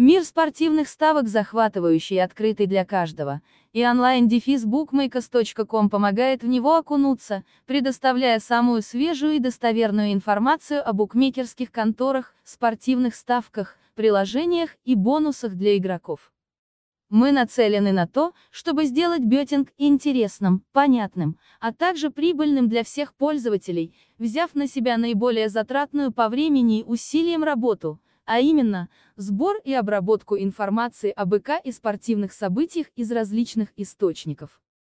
Мир спортивных ставок захватывающий и открытый для каждого, и онлайн-bookmakers.com помогает в него окунуться, предоставляя самую свежую и достоверную информацию о букмекерских конторах, спортивных ставках, приложениях и бонусах для игроков. Мы нацелены на то, чтобы сделать бетинг интересным, понятным, а также прибыльным для всех пользователей, взяв на себя наиболее затратную по времени и усилиям работу, а именно, сбор и обработку информации об ИК и спортивных событиях из различных источников.